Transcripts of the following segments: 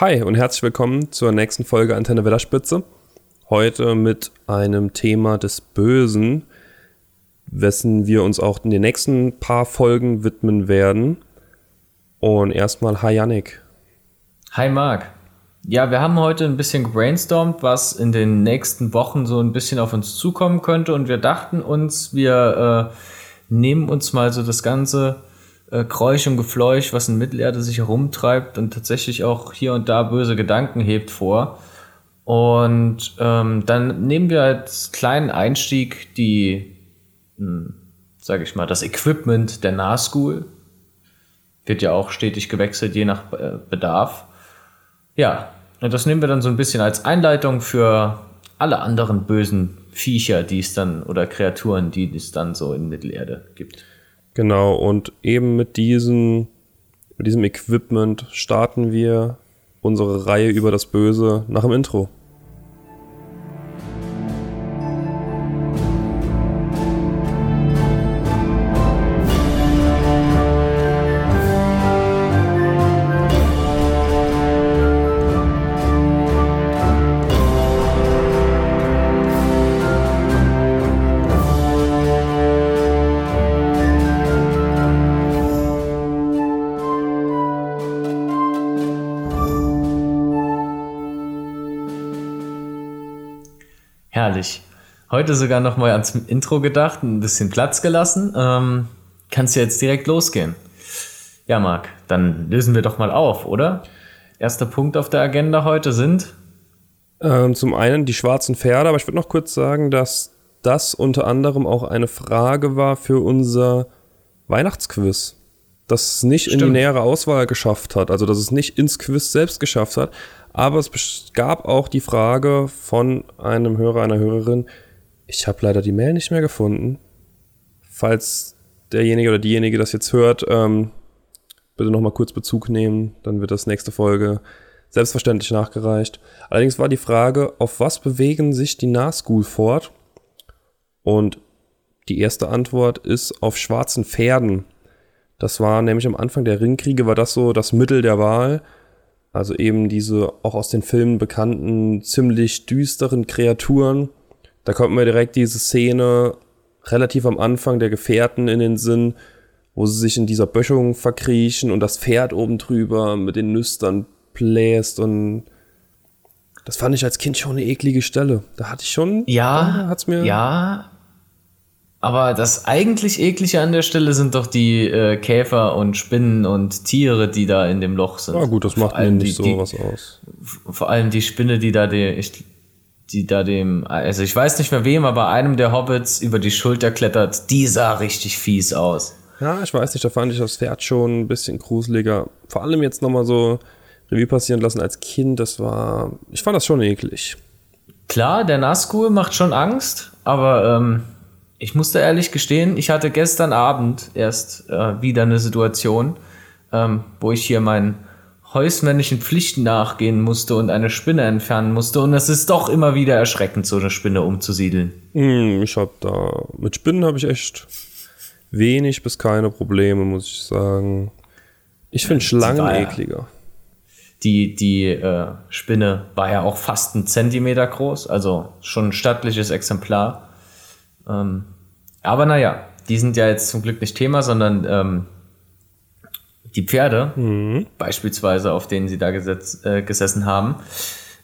Hi und herzlich willkommen zur nächsten Folge Antenne Wetterspitze. Heute mit einem Thema des Bösen, wessen wir uns auch in den nächsten paar Folgen widmen werden. Und erstmal Hi Yannick. Hi Marc. Ja, wir haben heute ein bisschen gebrainstormt, was in den nächsten Wochen so ein bisschen auf uns zukommen könnte. Und wir dachten uns, wir äh, nehmen uns mal so das ganze äh, Kräusch und Gefleuch, was in Mittelerde sich herumtreibt und tatsächlich auch hier und da böse Gedanken hebt vor. Und ähm, dann nehmen wir als kleinen Einstieg die, hm, sage ich mal, das Equipment der Nahschool. Wird ja auch stetig gewechselt, je nach äh, Bedarf. Ja, und das nehmen wir dann so ein bisschen als Einleitung für alle anderen bösen Viecher, die es dann, oder Kreaturen, die es dann so in Mittelerde gibt. Genau, und eben mit diesem, mit diesem Equipment starten wir unsere Reihe über das Böse nach dem Intro. Heute sogar noch mal ans Intro gedacht, ein bisschen Platz gelassen. Ähm, kannst du jetzt direkt losgehen? Ja, Marc, dann lösen wir doch mal auf, oder? Erster Punkt auf der Agenda heute sind? Ähm, zum einen die schwarzen Pferde, aber ich würde noch kurz sagen, dass das unter anderem auch eine Frage war für unser Weihnachtsquiz. Dass es nicht Stimmt. in die nähere Auswahl geschafft hat, also dass es nicht ins Quiz selbst geschafft hat, aber es gab auch die Frage von einem Hörer, einer Hörerin, ich habe leider die Mail nicht mehr gefunden. Falls derjenige oder diejenige das jetzt hört, ähm, bitte nochmal kurz Bezug nehmen, dann wird das nächste Folge selbstverständlich nachgereicht. Allerdings war die Frage, auf was bewegen sich die Nahschool fort? Und die erste Antwort ist auf schwarzen Pferden. Das war nämlich am Anfang der Ringkriege, war das so das Mittel der Wahl. Also eben diese auch aus den Filmen bekannten, ziemlich düsteren Kreaturen. Da kommt mir direkt diese Szene relativ am Anfang der Gefährten in den Sinn, wo sie sich in dieser Böschung verkriechen und das Pferd oben drüber mit den Nüstern bläst und das fand ich als Kind schon eine eklige Stelle. Da hatte ich schon. Ja, hat's mir. Ja, aber das eigentlich eklige an der Stelle sind doch die äh, Käfer und Spinnen und Tiere, die da in dem Loch sind. Ja gut, das macht mir nicht die, so was aus. Vor allem die Spinne, die da die, ich, die da dem, also ich weiß nicht mehr wem, aber einem der Hobbits über die Schulter klettert, die sah richtig fies aus. Ja, ich weiß nicht, da fand ich das Pferd schon ein bisschen gruseliger. Vor allem jetzt nochmal so Revue passieren lassen als Kind, das war, ich fand das schon eklig. Klar, der Nazgul macht schon Angst, aber ähm, ich musste ehrlich gestehen, ich hatte gestern Abend erst äh, wieder eine Situation, ähm, wo ich hier meinen häusmännischen Pflichten nachgehen musste und eine Spinne entfernen musste. Und es ist doch immer wieder erschreckend, so eine Spinne umzusiedeln. Hm, ich habe da mit Spinnen habe ich echt wenig bis keine Probleme, muss ich sagen. Ich finde Schlangen ja, ekliger. Die, die äh, Spinne war ja auch fast ein Zentimeter groß, also schon ein stattliches Exemplar. Ähm, aber naja, die sind ja jetzt zum Glück nicht Thema, sondern ähm, die Pferde, mhm. beispielsweise, auf denen sie da gesetz, äh, gesessen haben.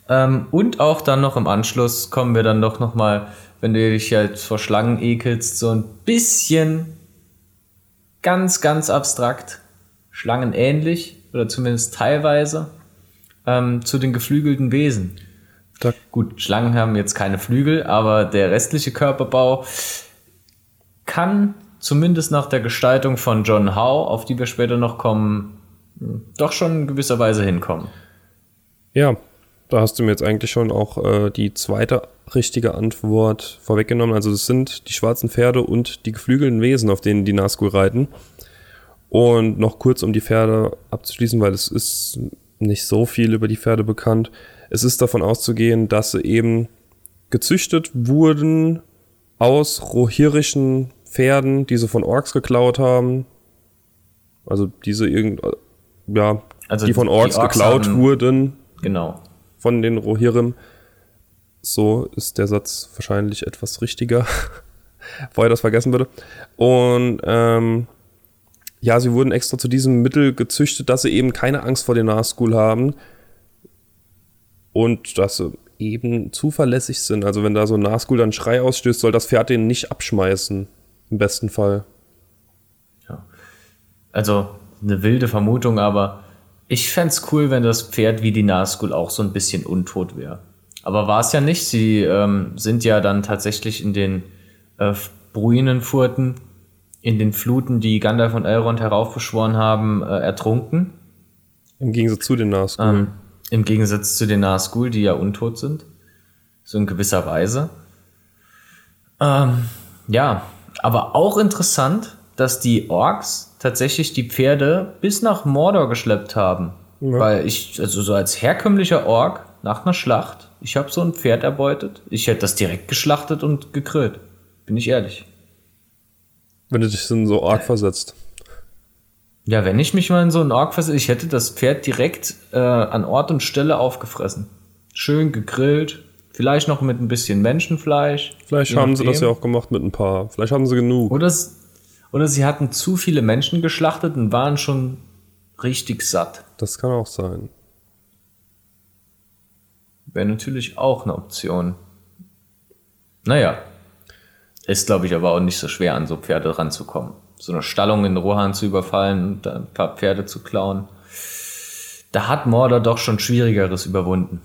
Ähm, und auch dann noch im Anschluss kommen wir dann doch noch mal, wenn du dich jetzt vor Schlangen ekelst, so ein bisschen ganz, ganz abstrakt, schlangenähnlich oder zumindest teilweise, ähm, zu den geflügelten Wesen. Da Gut, Schlangen haben jetzt keine Flügel, aber der restliche Körperbau kann zumindest nach der Gestaltung von John Howe, auf die wir später noch kommen, doch schon in gewisser Weise hinkommen. Ja, da hast du mir jetzt eigentlich schon auch äh, die zweite richtige Antwort vorweggenommen. Also es sind die schwarzen Pferde und die geflügelten Wesen, auf denen die Nazgul reiten. Und noch kurz, um die Pferde abzuschließen, weil es ist nicht so viel über die Pferde bekannt es ist davon auszugehen, dass sie eben gezüchtet wurden aus rohirrischen Pferden, die sie von Orks geklaut haben. Also diese irgend, ja, also die von Orks, die Orks geklaut wurden, Genau. Von den Rohirrim. So ist der Satz wahrscheinlich etwas richtiger, vorher das vergessen würde. Und ähm, ja, sie wurden extra zu diesem Mittel gezüchtet, dass sie eben keine Angst vor den Nazgul haben und dass sie eben zuverlässig sind. Also wenn da so ein Nazgul dann Schrei ausstößt, soll das Pferd den nicht abschmeißen. Im besten Fall. Ja. Also eine wilde Vermutung, aber ich fände es cool, wenn das Pferd wie die Nazgul auch so ein bisschen untot wäre. Aber war es ja nicht. Sie ähm, sind ja dann tatsächlich in den äh, Bruinenfurten, in den Fluten, die Gandalf und Elrond heraufbeschworen haben, äh, ertrunken. Im Gegensatz zu den Nazgul. Ähm, Im Gegensatz zu den Nazgul, die ja untot sind. So in gewisser Weise. Ähm, ja, aber auch interessant, dass die Orks tatsächlich die Pferde bis nach Mordor geschleppt haben. Ja. Weil ich, also so als herkömmlicher Ork nach einer Schlacht, ich habe so ein Pferd erbeutet, ich hätte das direkt geschlachtet und gegrillt. Bin ich ehrlich. Wenn du dich in so Ork versetzt. Ja, wenn ich mich mal in so einen Ork versetze, ich hätte das Pferd direkt äh, an Ort und Stelle aufgefressen. Schön gegrillt, vielleicht noch mit ein bisschen Menschenfleisch. Vielleicht haben sie das ja auch gemacht mit ein paar. Vielleicht haben sie genug. Oder, oder sie hatten zu viele Menschen geschlachtet und waren schon richtig satt. Das kann auch sein. Wäre natürlich auch eine Option. Naja. Ist, glaube ich, aber auch nicht so schwer, an so Pferde ranzukommen. So eine Stallung in Rohan zu überfallen und ein paar Pferde zu klauen. Da hat Mordor doch schon Schwierigeres überwunden.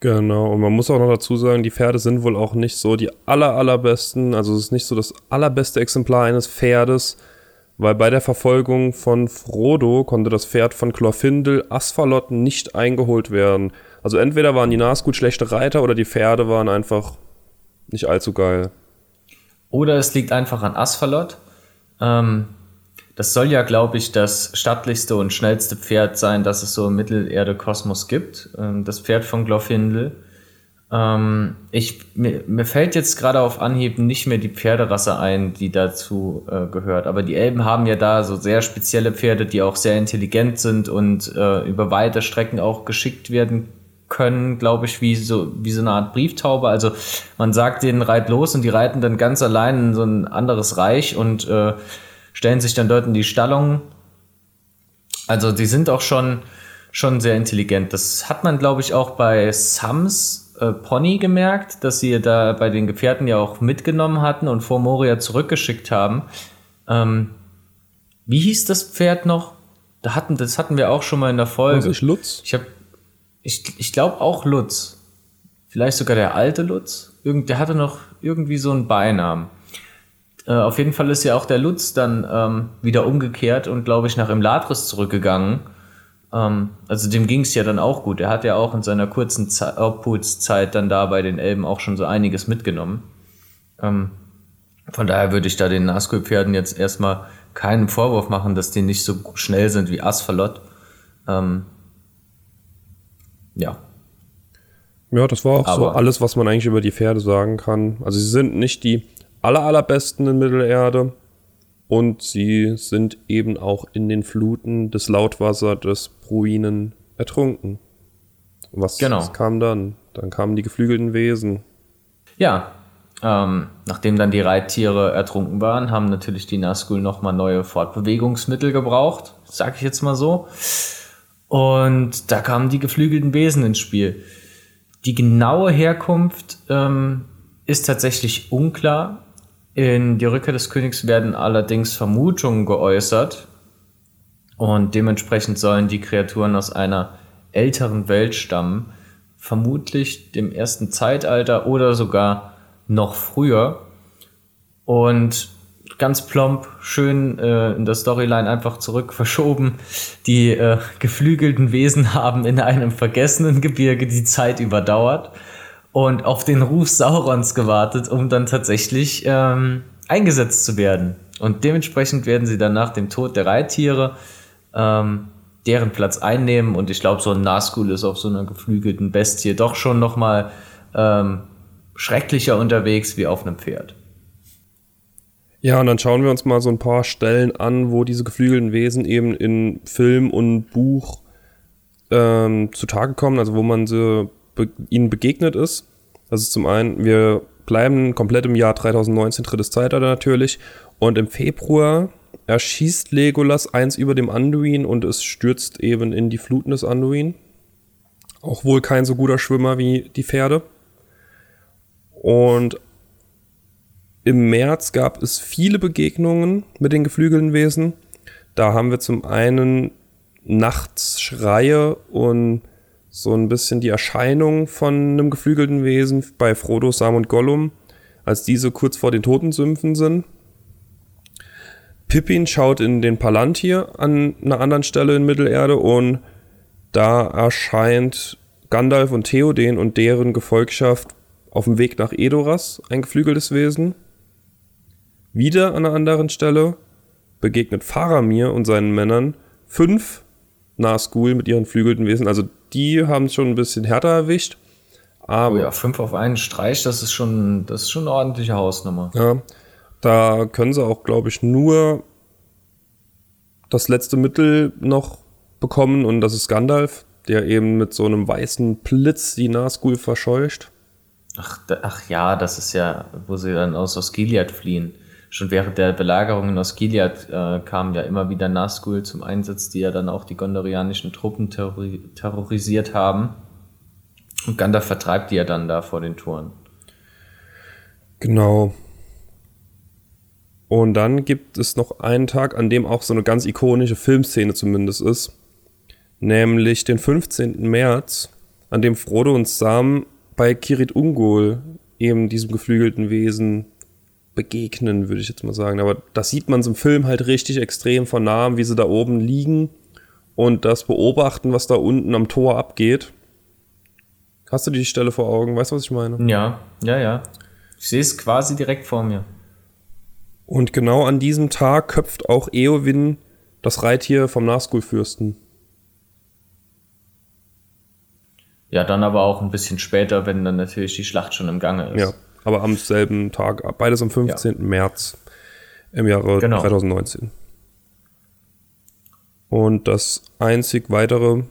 Genau, und man muss auch noch dazu sagen, die Pferde sind wohl auch nicht so die aller, allerbesten. Also es ist nicht so das allerbeste Exemplar eines Pferdes, weil bei der Verfolgung von Frodo konnte das Pferd von Chlorfindel Asphalot nicht eingeholt werden. Also entweder waren die Nazgul schlechte Reiter oder die Pferde waren einfach nicht allzu geil. Oder es liegt einfach an Asphalot. Ähm, das soll ja, glaube ich, das stattlichste und schnellste Pferd sein, das es so im Mittelerde-Kosmos gibt. Ähm, das Pferd von Glorfindel. Ähm, ich, mir, mir, fällt jetzt gerade auf Anhieb nicht mehr die Pferderasse ein, die dazu äh, gehört. Aber die Elben haben ja da so sehr spezielle Pferde, die auch sehr intelligent sind und äh, über weite Strecken auch geschickt werden können, glaube ich, wie so, wie so eine Art Brieftaube. Also man sagt denen, reit los und die reiten dann ganz allein in so ein anderes Reich und äh, stellen sich dann dort in die Stallung. Also die sind auch schon, schon sehr intelligent. Das hat man, glaube ich, auch bei Sams äh, Pony gemerkt, dass sie da bei den Gefährten ja auch mitgenommen hatten und vor Moria zurückgeschickt haben. Ähm, wie hieß das Pferd noch? Da hatten, das hatten wir auch schon mal in der Folge. Ich Lutz? Ich ich, ich glaube auch Lutz. Vielleicht sogar der alte Lutz. Irgend, der hatte noch irgendwie so einen Beinamen. Äh, auf jeden Fall ist ja auch der Lutz dann ähm, wieder umgekehrt und, glaube ich, nach Imladris zurückgegangen. Ähm, also dem ging es ja dann auch gut. Er hat ja auch in seiner kurzen Obhutszeit dann da bei den Elben auch schon so einiges mitgenommen. Ähm, von daher würde ich da den Nazgul-Pferden jetzt erstmal keinen Vorwurf machen, dass die nicht so schnell sind wie Asphalot. Ähm, ja. Ja, das war auch Aber so alles, was man eigentlich über die Pferde sagen kann. Also sie sind nicht die aller, allerbesten in Mittelerde und sie sind eben auch in den Fluten des Lautwasser des Bruinen ertrunken. Was, genau. was kam dann? Dann kamen die geflügelten Wesen. Ja, ähm, nachdem dann die Reittiere ertrunken waren, haben natürlich die Nazgul nochmal neue Fortbewegungsmittel gebraucht, sag ich jetzt mal so. Und da kamen die geflügelten Wesen ins Spiel. Die genaue Herkunft ähm, ist tatsächlich unklar. In Die Rückkehr des Königs werden allerdings Vermutungen geäußert. Und dementsprechend sollen die Kreaturen aus einer älteren Welt stammen. Vermutlich dem ersten Zeitalter oder sogar noch früher. Und ganz plump, schön äh, in der Storyline einfach zurück verschoben. Die äh, geflügelten Wesen haben in einem vergessenen Gebirge die Zeit überdauert und auf den Ruf Saurons gewartet, um dann tatsächlich ähm, eingesetzt zu werden. Und dementsprechend werden sie dann nach dem Tod der Reittiere ähm, deren Platz einnehmen. Und ich glaube, so ein Nazgul ist auf so einer geflügelten Bestie doch schon noch mal ähm, schrecklicher unterwegs wie auf einem Pferd. Ja, und dann schauen wir uns mal so ein paar Stellen an, wo diese geflügelten Wesen eben in Film und Buch ähm, zutage kommen, also wo man sie, be ihnen begegnet ist. Ist zum einen, wir bleiben komplett im Jahr 2019, drittes Zeitalter natürlich. Und im Februar erschießt Legolas eins über dem Anduin und es stürzt eben in die Fluten des Anduin. Auch wohl kein so guter Schwimmer wie die Pferde. Und im März gab es viele Begegnungen mit den geflügelten Wesen. Da haben wir zum einen nachts Schreie und so ein bisschen die Erscheinung von einem geflügelten Wesen bei Frodo, Sam und Gollum, als diese kurz vor den Totensümpfen sind. Pippin schaut in den Palantir an einer anderen Stelle in Mittelerde und da erscheint Gandalf und Theoden und deren Gefolgschaft auf dem Weg nach Edoras, ein geflügeltes Wesen. Wieder an einer anderen Stelle begegnet Faramir und seinen Männern fünf Nazgul mit ihren flügelten Wesen. Also die haben es schon ein bisschen härter erwischt. Aber oh ja, fünf auf einen Streich, das ist schon, das ist schon eine ordentliche Hausnummer. Ja, da können sie auch, glaube ich, nur das letzte Mittel noch bekommen und das ist Gandalf, der eben mit so einem weißen Blitz die Nazgul verscheucht. Ach, ach ja, das ist ja, wo sie dann aus Osgiliath fliehen. Schon während der Belagerung in Osgiliath äh, kamen ja immer wieder Nazgul zum Einsatz, die ja dann auch die gondorianischen Truppen terrori terrorisiert haben. Und Gandalf vertreibt die ja dann da vor den Toren. Genau. Und dann gibt es noch einen Tag, an dem auch so eine ganz ikonische Filmszene zumindest ist. Nämlich den 15. März, an dem Frodo und Sam bei Kirit Ungol, eben diesem geflügelten Wesen, begegnen, würde ich jetzt mal sagen. Aber das sieht man so im Film halt richtig extrem von nahem, wie sie da oben liegen und das beobachten, was da unten am Tor abgeht. Hast du die Stelle vor Augen? Weißt du, was ich meine? Ja, ja, ja. Ich sehe es quasi direkt vor mir. Und genau an diesem Tag köpft auch Eowyn das Reittier vom Nazgul-Fürsten. Ja, dann aber auch ein bisschen später, wenn dann natürlich die Schlacht schon im Gange ist. Ja, aber am selben Tag, beides am 15. Ja. März im Jahre genau. 2019. Und das einzig weitere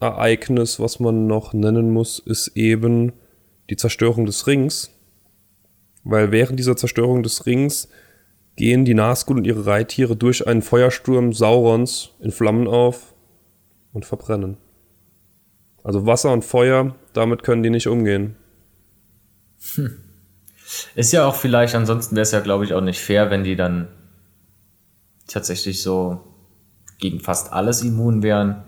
Ereignis, was man noch nennen muss, ist eben die Zerstörung des Rings weil während dieser Zerstörung des Rings gehen die Nazgul und ihre Reittiere durch einen Feuersturm Saurons in Flammen auf und verbrennen. Also Wasser und Feuer, damit können die nicht umgehen. Hm. Ist ja auch vielleicht, ansonsten wäre es ja, glaube ich, auch nicht fair, wenn die dann tatsächlich so gegen fast alles immun wären.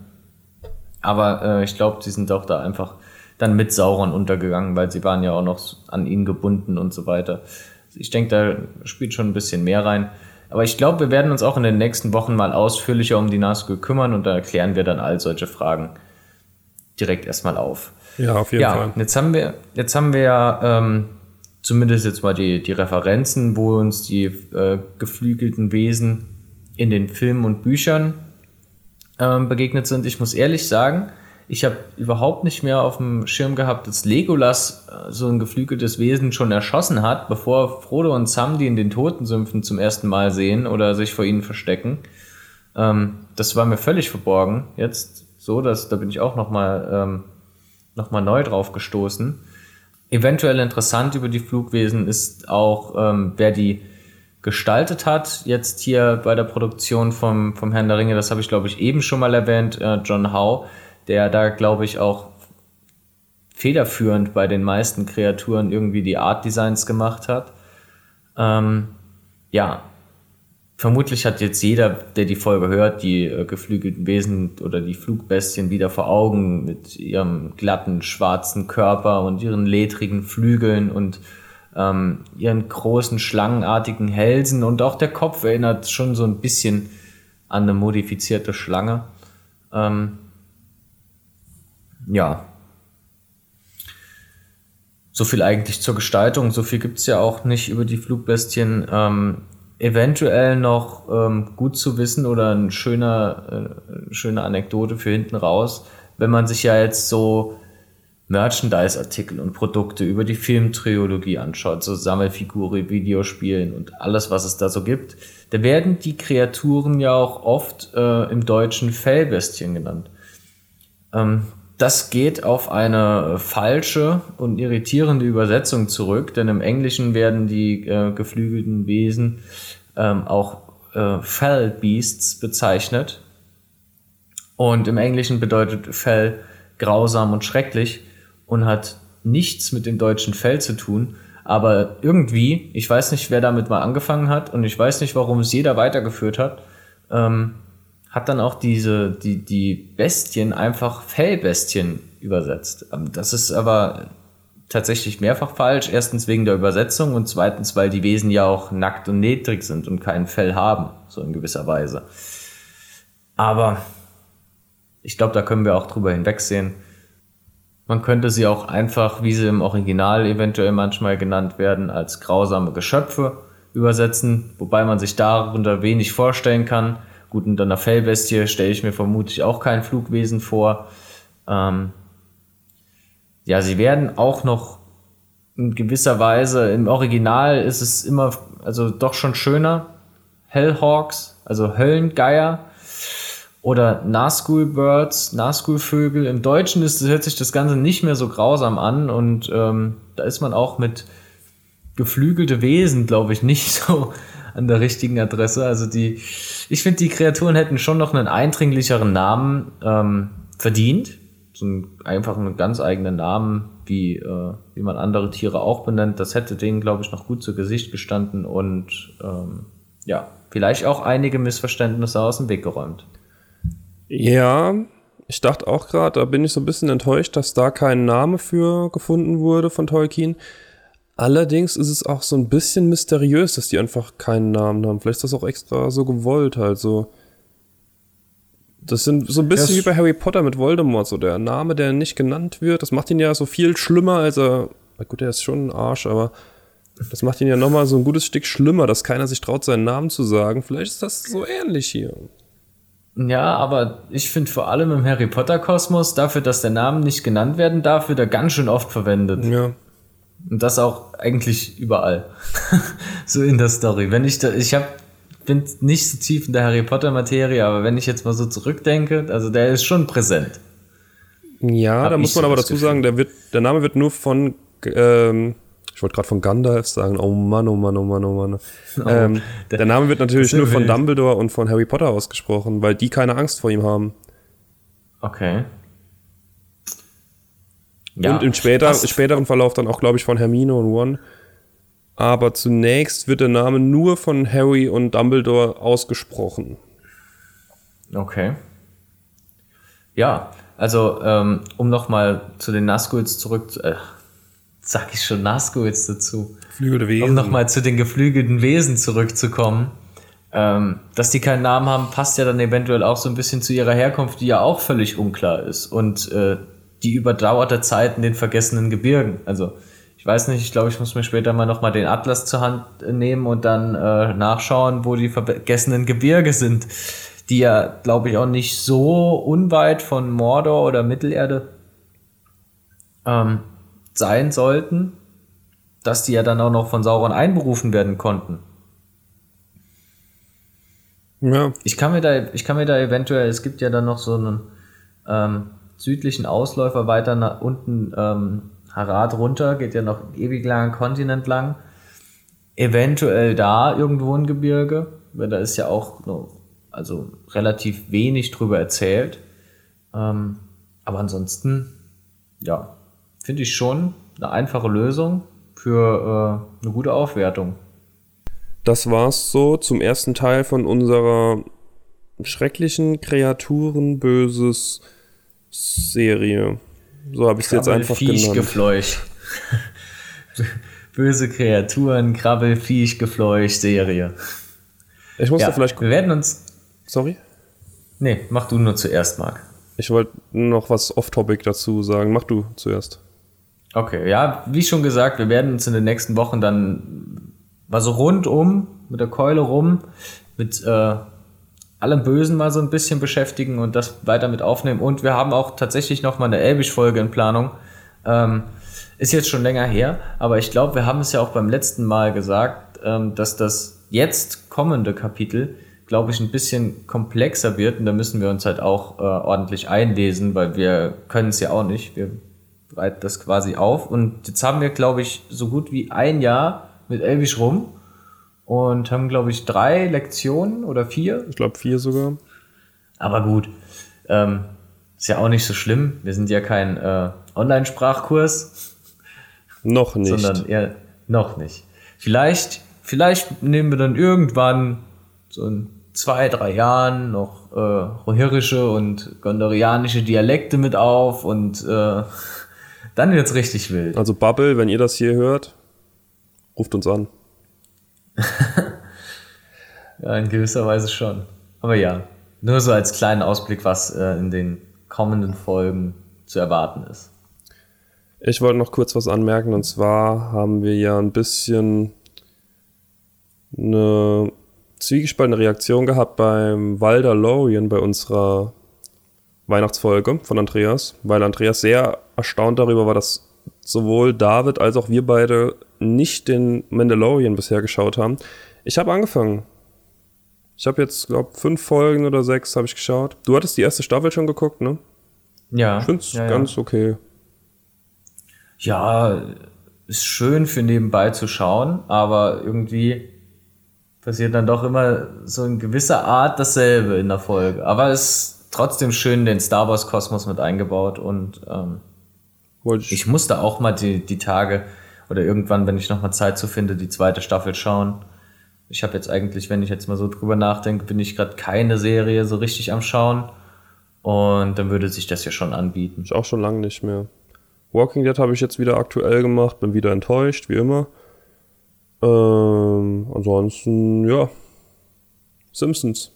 Aber äh, ich glaube, sie sind auch da einfach dann mit Sauron untergegangen, weil sie waren ja auch noch an ihn gebunden und so weiter. Ich denke, da spielt schon ein bisschen mehr rein. Aber ich glaube, wir werden uns auch in den nächsten Wochen mal ausführlicher um die Nazgul kümmern und da erklären wir dann all solche Fragen direkt erstmal auf. Ja, auf jeden ja, Fall. Jetzt haben wir, jetzt haben wir ja ähm, zumindest jetzt mal die, die Referenzen, wo uns die äh, geflügelten Wesen in den Filmen und Büchern ähm, begegnet sind. Ich muss ehrlich sagen, ich habe überhaupt nicht mehr auf dem Schirm gehabt, dass Legolas äh, so ein geflügeltes Wesen schon erschossen hat, bevor Frodo und Sam die in den Totensümpfen zum ersten Mal sehen oder sich vor ihnen verstecken. Ähm, das war mir völlig verborgen. Jetzt so, dass da bin ich auch noch mal ähm, noch mal neu drauf gestoßen. Eventuell interessant über die Flugwesen ist auch, ähm, wer die gestaltet hat, jetzt hier bei der Produktion vom, vom Herrn der Ringe, das habe ich glaube ich eben schon mal erwähnt, äh, John Howe der da, glaube ich, auch federführend bei den meisten Kreaturen irgendwie die Art Designs gemacht hat. Ähm, ja, vermutlich hat jetzt jeder, der die Folge hört, die äh, geflügelten Wesen oder die Flugbestien wieder vor Augen mit ihrem glatten, schwarzen Körper und ihren ledrigen Flügeln und ähm, ihren großen, schlangenartigen Hälsen und auch der Kopf erinnert schon so ein bisschen an eine modifizierte Schlange. Ähm, ja. So viel eigentlich zur Gestaltung. So viel gibt es ja auch nicht über die Flugbestien. Ähm, eventuell noch ähm, gut zu wissen oder ein schöner, äh, schöne Anekdote für hinten raus, wenn man sich ja jetzt so Merchandise-Artikel und Produkte über die Filmtriologie anschaut, so Sammelfiguren, Videospielen und alles, was es da so gibt, da werden die Kreaturen ja auch oft äh, im Deutschen Fellbestien genannt. Ähm, das geht auf eine falsche und irritierende Übersetzung zurück, denn im Englischen werden die äh, geflügelten Wesen ähm, auch äh, Fell Beasts bezeichnet. Und im Englischen bedeutet Fell grausam und schrecklich und hat nichts mit dem deutschen Fell zu tun. Aber irgendwie, ich weiß nicht, wer damit mal angefangen hat und ich weiß nicht, warum es jeder weitergeführt hat, ähm, hat dann auch diese, die, die Bestien einfach Fellbestien übersetzt. Ähm, das ist aber tatsächlich mehrfach falsch. Erstens wegen der Übersetzung und zweitens, weil die Wesen ja auch nackt und niedrig sind und kein Fell haben, so in gewisser Weise. Aber ich glaube, da können wir auch drüber hinwegsehen. Man könnte sie auch einfach, wie sie im Original eventuell manchmal genannt werden, als grausame Geschöpfe übersetzen, wobei man sich darunter wenig vorstellen kann. Gut, unter einer Fellbestie stelle ich mir vermutlich auch kein Flugwesen vor. Ähm ja, sie werden auch noch in gewisser Weise, im Original ist es immer, also doch schon schöner. Hellhawks, also Höllengeier, oder Nazgul Birds, Nazgul Vögel. Im Deutschen ist, hört sich das Ganze nicht mehr so grausam an und ähm, da ist man auch mit geflügelte Wesen, glaube ich, nicht so an der richtigen Adresse. Also die, ich finde, die Kreaturen hätten schon noch einen eindringlicheren Namen ähm, verdient. So einen, einfach einen ganz eigenen Namen, wie, äh, wie man andere Tiere auch benennt. Das hätte denen, glaube ich, noch gut zu Gesicht gestanden und ähm, ja, vielleicht auch einige Missverständnisse aus dem Weg geräumt. Ja, ich dachte auch gerade, da bin ich so ein bisschen enttäuscht, dass da kein Name für gefunden wurde von Tolkien. Allerdings ist es auch so ein bisschen mysteriös, dass die einfach keinen Namen haben. Vielleicht ist das auch extra so gewollt, halt so. Das sind so ein bisschen das wie bei Harry Potter mit Voldemort, so der Name, der nicht genannt wird. Das macht ihn ja so viel schlimmer, als er. Na gut, er ist schon ein Arsch, aber das macht ihn ja nochmal so ein gutes Stück schlimmer, dass keiner sich traut, seinen Namen zu sagen. Vielleicht ist das so ähnlich hier. Ja, aber ich finde vor allem im Harry Potter Kosmos dafür, dass der Name nicht genannt werden darf, wird er ganz schön oft verwendet. Ja. Und das auch eigentlich überall. so in der Story. Wenn ich da, ich hab, bin nicht so tief in der Harry Potter Materie, aber wenn ich jetzt mal so zurückdenke, also der ist schon präsent. Ja, Hab da muss man aber dazu Gefühl. sagen, der wird, der Name wird nur von ähm, ich wollte gerade von Gandalf sagen, oh Mann, oh Mann, oh Mann, oh Mann. Oh, ähm, der, der, Name wird natürlich nur von Dumbledore und von Harry Potter ausgesprochen, weil die keine Angst vor ihm haben. Okay. Ja, und im später, späteren Verlauf dann auch, glaube ich, von Hermine und Ron. Aber zunächst wird der Name nur von Harry und Dumbledore ausgesprochen. Okay. Ja, also ähm, um nochmal zu den Nazguls zurück, äh, sag ich schon Nazguls dazu. Geflügelte Wesen. Um nochmal zu den geflügelten Wesen zurückzukommen. Ähm, dass die keinen Namen haben, passt ja dann eventuell auch so ein bisschen zu ihrer Herkunft, die ja auch völlig unklar ist. Und äh, die überdauerte Zeit in den vergessenen Gebirgen. Also ich weiß nicht, ich glaube, ich muss mir später mal nochmal den Atlas zur Hand nehmen und dann äh, nachschauen, wo die vergessenen Gebirge sind. Die ja, glaube ich, auch nicht so unweit von Mordor oder Mittelerde ähm, sein sollten, dass die ja dann auch noch von Sauron einberufen werden konnten. Ja. Ich kann mir da, ich kann mir da eventuell, es gibt ja dann noch so einen ähm, südlichen Ausläufer weiter nach unten, ähm, Harad runter, geht ja noch ewig langen Kontinent lang. Eventuell da irgendwo ein Gebirge, weil da ist ja auch nur, also relativ wenig drüber erzählt. Ähm, aber ansonsten, ja, finde ich schon eine einfache Lösung für äh, eine gute Aufwertung. Das war's so zum ersten Teil von unserer schrecklichen Kreaturen böses Serie. So habe ich es jetzt einfach Viech, genannt. Gefleucht. Böse Kreaturen, Krabbel, Viech, Gefleucht, Serie. Ich muss ja, da vielleicht. Wir werden uns. Sorry? Nee, mach du nur zuerst, Marc. Ich wollte noch was off-topic dazu sagen. Mach du zuerst. Okay, ja, wie schon gesagt, wir werden uns in den nächsten Wochen dann mal so rundum mit der Keule rum, mit äh, allem Bösen mal so ein bisschen beschäftigen und das weiter mit aufnehmen. Und wir haben auch tatsächlich noch mal eine Elbisch-Folge in Planung. Ähm, ist jetzt schon länger her, aber ich glaube, wir haben es ja auch beim letzten Mal gesagt, ähm, dass das jetzt kommende Kapitel, glaube ich, ein bisschen komplexer wird und da müssen wir uns halt auch äh, ordentlich einlesen, weil wir können es ja auch nicht. Wir bereiten das quasi auf und jetzt haben wir, glaube ich, so gut wie ein Jahr mit Elvish rum und haben, glaube ich, drei Lektionen oder vier. Ich glaube vier sogar. Aber gut, ähm, ist ja auch nicht so schlimm. Wir sind ja kein äh, Online-Sprachkurs. Noch nicht. Sondern eher noch nicht. Vielleicht, vielleicht nehmen wir dann irgendwann so in zwei, drei Jahren noch äh, rohirische und gondorianische Dialekte mit auf und äh, dann wird's richtig wild. Also Bubble, wenn ihr das hier hört, ruft uns an. ja, in gewisser Weise schon. Aber ja, nur so als kleinen Ausblick, was äh, in den kommenden Folgen zu erwarten ist. Ich wollte noch kurz was anmerken und zwar haben wir ja ein bisschen eine zwiegespaltene Reaktion gehabt beim Walder Lorien bei unserer Weihnachtsfolge von Andreas, weil Andreas sehr erstaunt darüber war, dass sowohl David als auch wir beide nicht den Mandalorian bisher geschaut haben. Ich habe angefangen. Ich habe jetzt, glaube fünf Folgen oder sechs habe ich geschaut. Du hattest die erste Staffel schon geguckt, ne? Ja. Ich finde es ja, ja. ganz okay. Ja, ist schön für nebenbei zu schauen, aber irgendwie passiert dann doch immer so in gewisser Art dasselbe in der Folge. Aber es ist trotzdem schön den Star Wars Kosmos mit eingebaut und ähm, Wollte ich musste auch mal die, die Tage oder irgendwann, wenn ich nochmal Zeit zu finde, die zweite Staffel schauen. Ich habe jetzt eigentlich, wenn ich jetzt mal so drüber nachdenke, bin ich gerade keine Serie so richtig am Schauen. Und dann würde sich das ja schon anbieten. Ich auch schon lange nicht mehr. Walking Dead habe ich jetzt wieder aktuell gemacht, bin wieder enttäuscht, wie immer. Ähm, ansonsten, ja. Simpsons.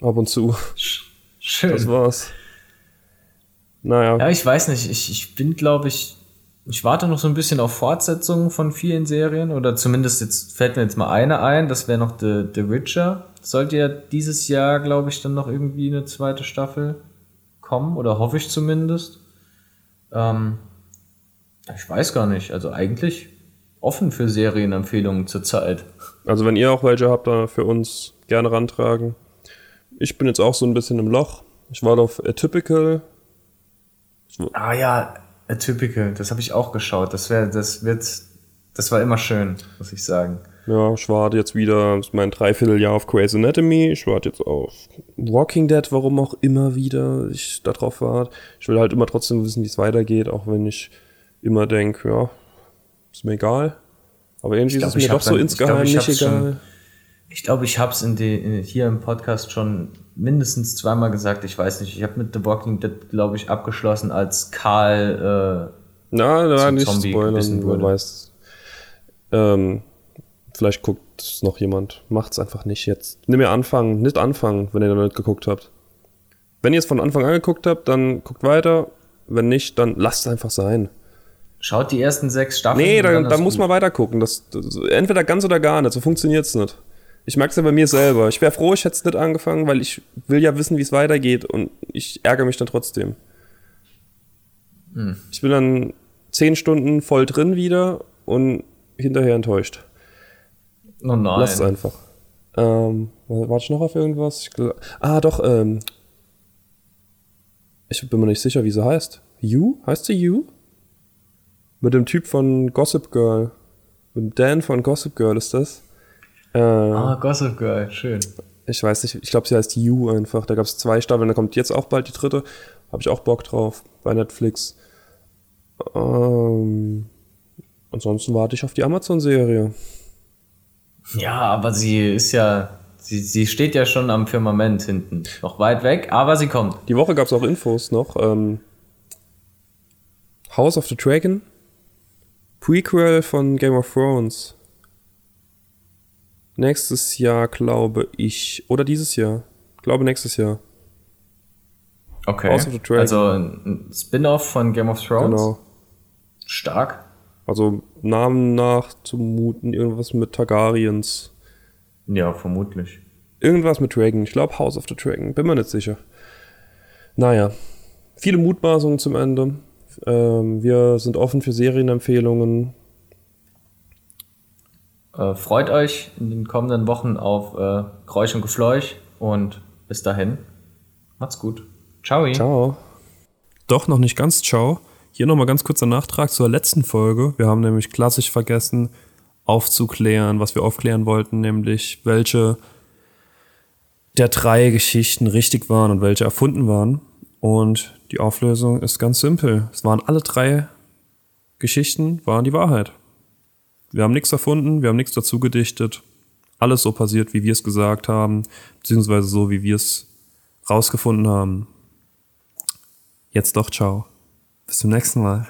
Ab und zu. Schön. Das war's. Naja. Ja, ich weiß nicht. Ich, ich bin, glaube ich, ich warte noch so ein bisschen auf Fortsetzungen von vielen Serien. Oder zumindest jetzt fällt mir jetzt mal eine ein. Das wäre noch The, The Witcher. Sollte ja dieses Jahr, glaube ich, dann noch irgendwie eine zweite Staffel kommen. Oder hoffe ich zumindest. Ähm, ich weiß gar nicht. Also eigentlich offen für Serienempfehlungen zurzeit. Also wenn ihr auch welche habt, da für uns gerne rantragen. Ich bin jetzt auch so ein bisschen im Loch. Ich war auf Atypical. Ah ja, Atypical, das habe ich auch geschaut. Das wäre, das wird, das war immer schön, muss ich sagen. Ja, ich warte jetzt wieder mein Dreivierteljahr auf Grey's Anatomy. Ich warte jetzt auf Walking Dead, warum auch immer wieder ich da drauf warte. Ich will halt immer trotzdem wissen, wie es weitergeht, auch wenn ich immer denke, ja, ist mir egal. Aber irgendwie glaub, ist es mir doch so insgeheim glaub, ich nicht egal. Ich glaube, ich habe es in die, in, hier im Podcast schon mindestens zweimal gesagt. Ich weiß nicht, ich habe mit The Walking Dead, glaube ich, abgeschlossen, als Karl äh, Na, na, nicht Zombie spoilern, wer weiß. Ähm, vielleicht guckt es noch jemand. Macht's einfach nicht jetzt. Nimm mir anfangen, nicht anfangen, wenn ihr noch nicht geguckt habt. Wenn ihr es von Anfang an geguckt habt, dann guckt weiter. Wenn nicht, dann lasst es einfach sein. Schaut die ersten sechs Staffeln. Nee, da, dann da muss man weiter gucken. Das, das, entweder ganz oder gar nicht. So funktioniert's nicht. Ich merk's ja bei mir selber. Ich wäre froh, ich hätte es nicht angefangen, weil ich will ja wissen, wie es weitergeht und ich ärgere mich dann trotzdem. Hm. Ich bin dann zehn Stunden voll drin wieder und hinterher enttäuscht. Oh nein. Lass es einfach. Ähm, warte ich noch auf irgendwas? Ich gl- ah, doch, ähm. Ich bin mir nicht sicher, wie sie heißt. You? Heißt sie You? Mit dem Typ von Gossip Girl. Mit Dan von Gossip Girl ist das. Äh, Ah, Gossip Girl, schön. Ich weiß nicht, ich glaube, sie heißt You einfach. Da gab es zwei Staffeln, da kommt jetzt auch bald die dritte. Habe ich auch Bock drauf bei Netflix. Ähm, ansonsten warte ich auf die Amazon-Serie. Ja, aber sie ist ja, sie, sie steht ja schon am Firmament hinten. Noch weit weg, aber sie kommt. Die Woche gab es auch Infos noch. Ähm, House of the Dragon. Prequel von Game of Thrones. Nächstes Jahr, glaube ich. Oder dieses Jahr. Ich glaube nächstes Jahr. Okay. Also ein Spin-off von Game of Thrones. Genau. Stark. Also Namen nach zumuten, irgendwas mit Targaryens. Ja, vermutlich. Irgendwas mit Dragon. Ich glaube House of the Dragon. Bin mir nicht sicher. Naja. Viele Mutmaßungen zum Ende. Ähm, wir sind offen für Serienempfehlungen. Äh, freut euch in den kommenden Wochen auf äh, Geräusch und Gefleuch und bis dahin, macht's gut. Ciao. Ciao. Doch, noch nicht ganz ciao. Hier nochmal ganz kurzer Nachtrag zur letzten Folge. Wir haben nämlich klassisch vergessen aufzuklären, was wir aufklären wollten, nämlich welche der drei Geschichten richtig waren und welche erfunden waren. Und die Auflösung ist ganz simpel. Es waren alle drei Geschichten, waren die Wahrheit. Wir haben nichts erfunden, wir haben nichts dazu gedichtet. Alles so passiert, wie wir es gesagt haben, beziehungsweise so, wie wir es rausgefunden haben. Jetzt doch, ciao. Bis zum nächsten Mal.